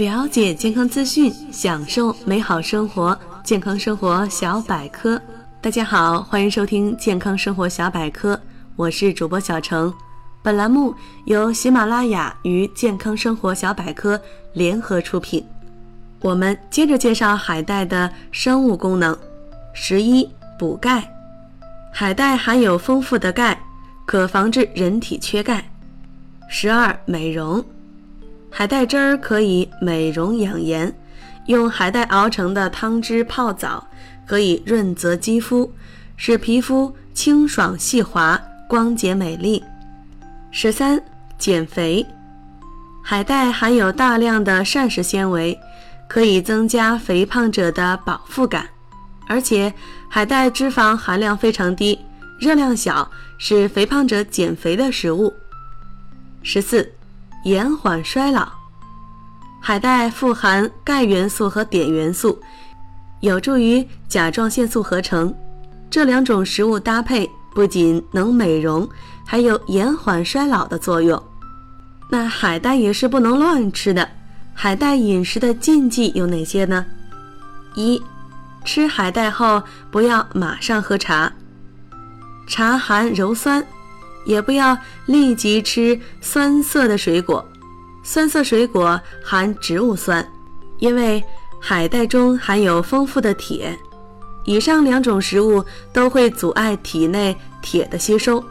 了解健康资讯，享受美好生活。健康生活小百科，大家好，欢迎收听健康生活小百科，我是主播小程。本栏目由喜马拉雅与健康生活小百科联合出品。我们接着介绍海带的生物功能。十一，补钙。海带含有丰富的钙，可防治人体缺钙。十二，美容。海带汁儿可以美容养颜，用海带熬成的汤汁泡澡，可以润泽肌肤，使皮肤清爽细滑、光洁美丽。十三，减肥。海带含有大量的膳食纤维，可以增加肥胖者的饱腹感，而且海带脂肪含量非常低，热量小，是肥胖者减肥的食物。十四。延缓衰老，海带富含钙元素和碘元素，有助于甲状腺素合成。这两种食物搭配不仅能美容，还有延缓衰老的作用。那海带也是不能乱吃的。海带饮食的禁忌有哪些呢？一，吃海带后不要马上喝茶，茶含鞣酸。也不要立即吃酸涩的水果，酸涩水果含植物酸，因为海带中含有丰富的铁，以上两种食物都会阻碍体内铁的吸收。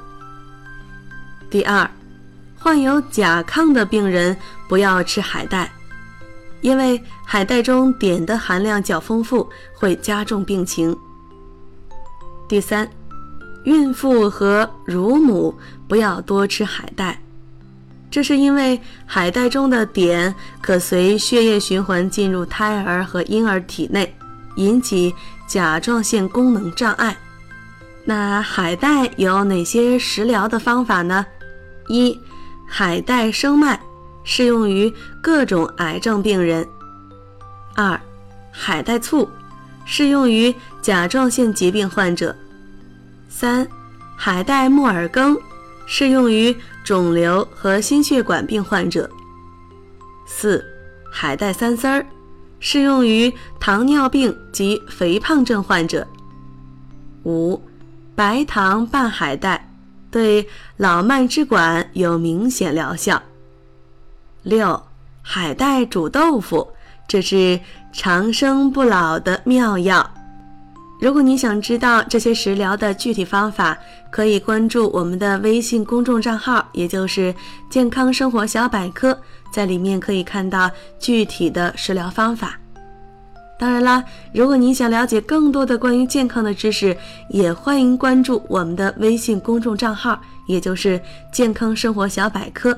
第二，患有甲亢的病人不要吃海带，因为海带中碘的含量较丰富，会加重病情。第三。孕妇和乳母不要多吃海带，这是因为海带中的碘可随血液循环进入胎儿和婴儿体内，引起甲状腺功能障碍。那海带有哪些食疗的方法呢？一、海带生脉适用于各种癌症病人；二、海带醋适用于甲状腺疾病患者。三，海带木耳羹适用于肿瘤和心血管病患者。四，海带三丝儿适用于糖尿病及肥胖症患者。五，白糖拌海带对老慢支管有明显疗效。六，海带煮豆腐，这是长生不老的妙药。如果你想知道这些食疗的具体方法，可以关注我们的微信公众账号，也就是“健康生活小百科”，在里面可以看到具体的食疗方法。当然啦，如果你想了解更多的关于健康的知识，也欢迎关注我们的微信公众账号，也就是“健康生活小百科”。